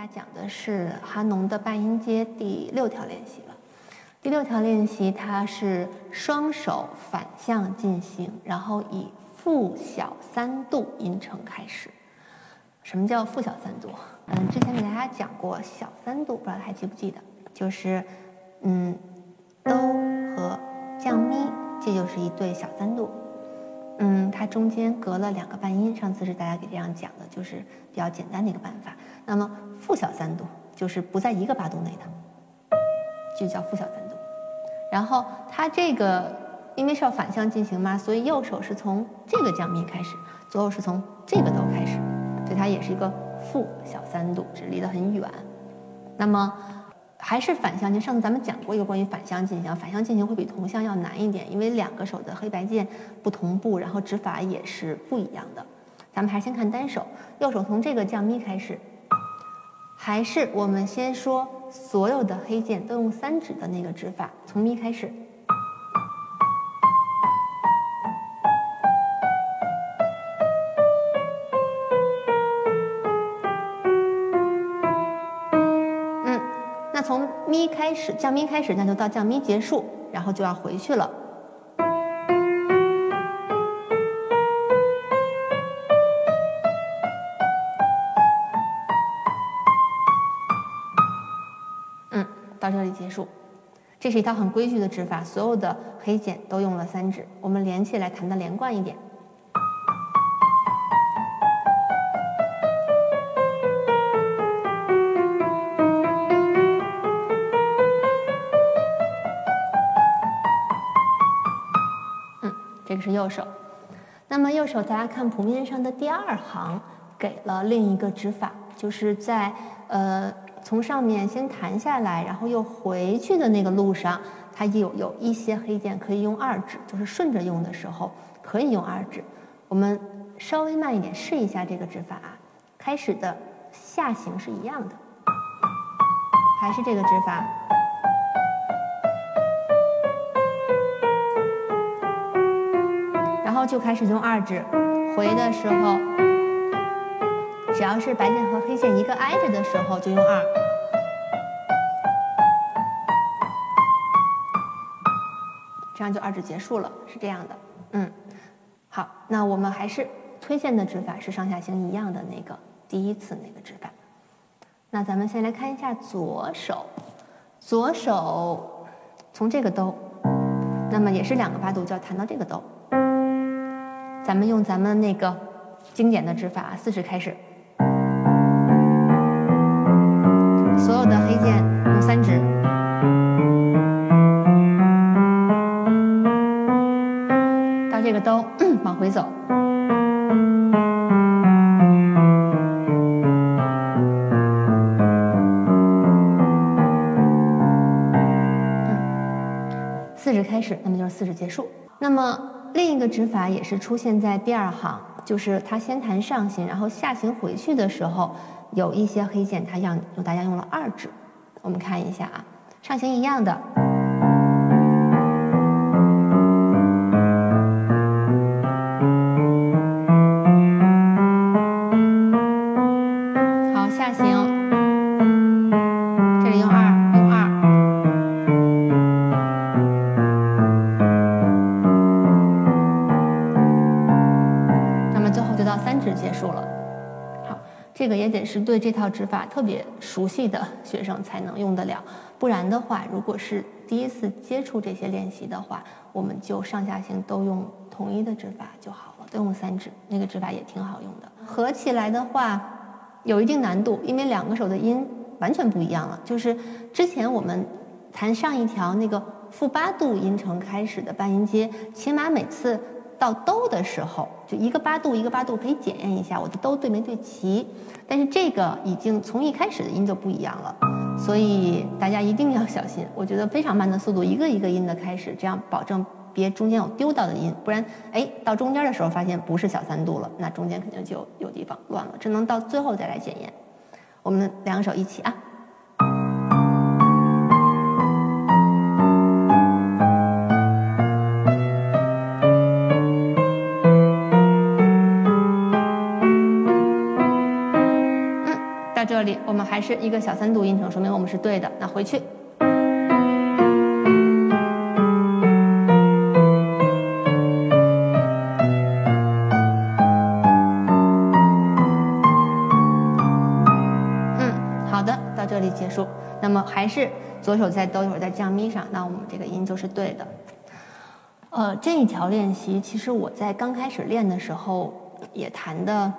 家讲的是哈农的半音阶第六条练习了。第六条练习它是双手反向进行，然后以负小三度音程开始。什么叫负小三度？嗯，之前给大家讲过小三度，不知道还记不记得？就是嗯，哆和降咪，这就是一对小三度。嗯，它中间隔了两个半音。上次是大家给这样讲的，就是比较简单的一个办法。那么负小三度就是不在一个八度内的，就叫负小三度。然后它这个因为是要反向进行嘛，所以右手是从这个降咪开始，左手是从这个哆开始，所以它也是一个负小三度，只离得很远。那么。还是反向进，上次咱们讲过一个关于反向进行，反向进行会比同向要难一点，因为两个手的黑白键不同步，然后指法也是不一样的。咱们还是先看单手，右手从这个降咪开始，还是我们先说所有的黑键都用三指的那个指法，从咪开始。从咪开始，降咪开始，那就到降咪结束，然后就要回去了。嗯，到这里结束。这是一套很规矩的指法，所有的黑键都用了三指，我们连起来弹的连贯一点。这个是右手，那么右手大家看谱面上的第二行给了另一个指法，就是在呃从上面先弹下来，然后又回去的那个路上，它有有一些黑键可以用二指，就是顺着用的时候可以用二指。我们稍微慢一点试一下这个指法啊，开始的下行是一样的，还是这个指法。就开始用二指，回的时候，只要是白键和黑键一个挨着的时候就用二，这样就二指结束了，是这样的。嗯，好，那我们还是推荐的指法是上下行一样的那个第一次那个指法。那咱们先来看一下左手，左手从这个哆，那么也是两个八度，就要弹到这个哆。咱们用咱们那个经典的指法，四指开始，所有的黑键用三指，到这个哆往回走，四指开始，那么就是四指结束，那么。另一个指法也是出现在第二行，就是它先弹上行，然后下行回去的时候，有一些黑键它让大家用了二指。我们看一下啊，上行一样的。好，下行这个也得是对这套指法特别熟悉的学生才能用得了，不然的话，如果是第一次接触这些练习的话，我们就上下行都用统一的指法就好了，都用三指，那个指法也挺好用的。合起来的话有一定难度，因为两个手的音完全不一样了。就是之前我们弹上一条那个负八度音程开始的半音阶，起码每次。到哆的时候，就一个八度一个八度，可以检验一下我的哆对没对齐。但是这个已经从一开始的音就不一样了，所以大家一定要小心。我觉得非常慢的速度，一个一个音的开始，这样保证别中间有丢到的音，不然哎到中间的时候发现不是小三度了，那中间肯定就有地方乱了，只能到最后再来检验。我们两手一起啊。我们还是一个小三度音程，说明我们是对的。那回去。嗯，好的，到这里结束。那么还是左手在哆，右手在降咪上，那我们这个音就是对的。呃，这一条练习其实我在刚开始练的时候也弹的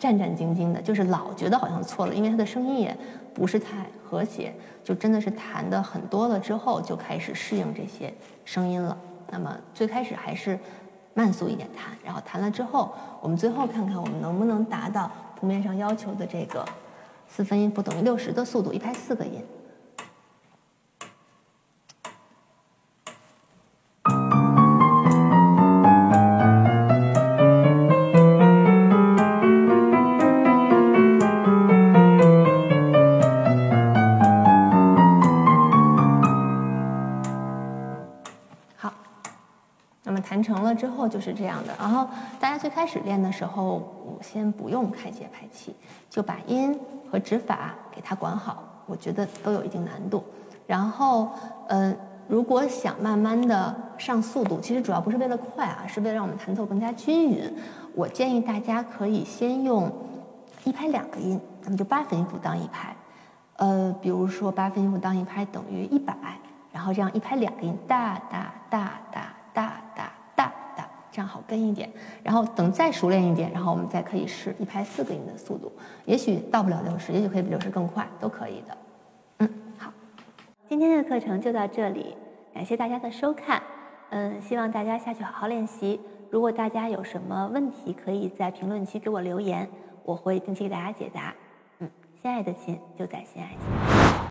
战战兢兢的，就是老觉得好像错了，因为他的声音也不是太和谐，就真的是弹的很多了之后就开始适应这些声音了。那么最开始还是慢速一点弹，然后弹了之后，我们最后看看我们能不能达到谱面上要求的这个四分音符等于六十的速度，一拍四个音。就是这样的，然后大家最开始练的时候，我先不用开节拍器，就把音和指法给它管好，我觉得都有一定难度。然后，呃，如果想慢慢的上速度，其实主要不是为了快啊，是为了让我们弹奏更加均匀。我建议大家可以先用一拍两个音，咱们就八分音符当一拍，呃，比如说八分音符当一拍等于一百，然后这样一拍两个音，大大大大。这样好跟一点，然后等再熟练一点，然后我们再可以试一拍四个音的速度，也许到不了六十，也许可以比六十更快，都可以的。嗯，好，今天的课程就到这里，感谢大家的收看。嗯，希望大家下去好好练习。如果大家有什么问题，可以在评论区给我留言，我会定期给大家解答。嗯，心爱的琴就在心爱琴。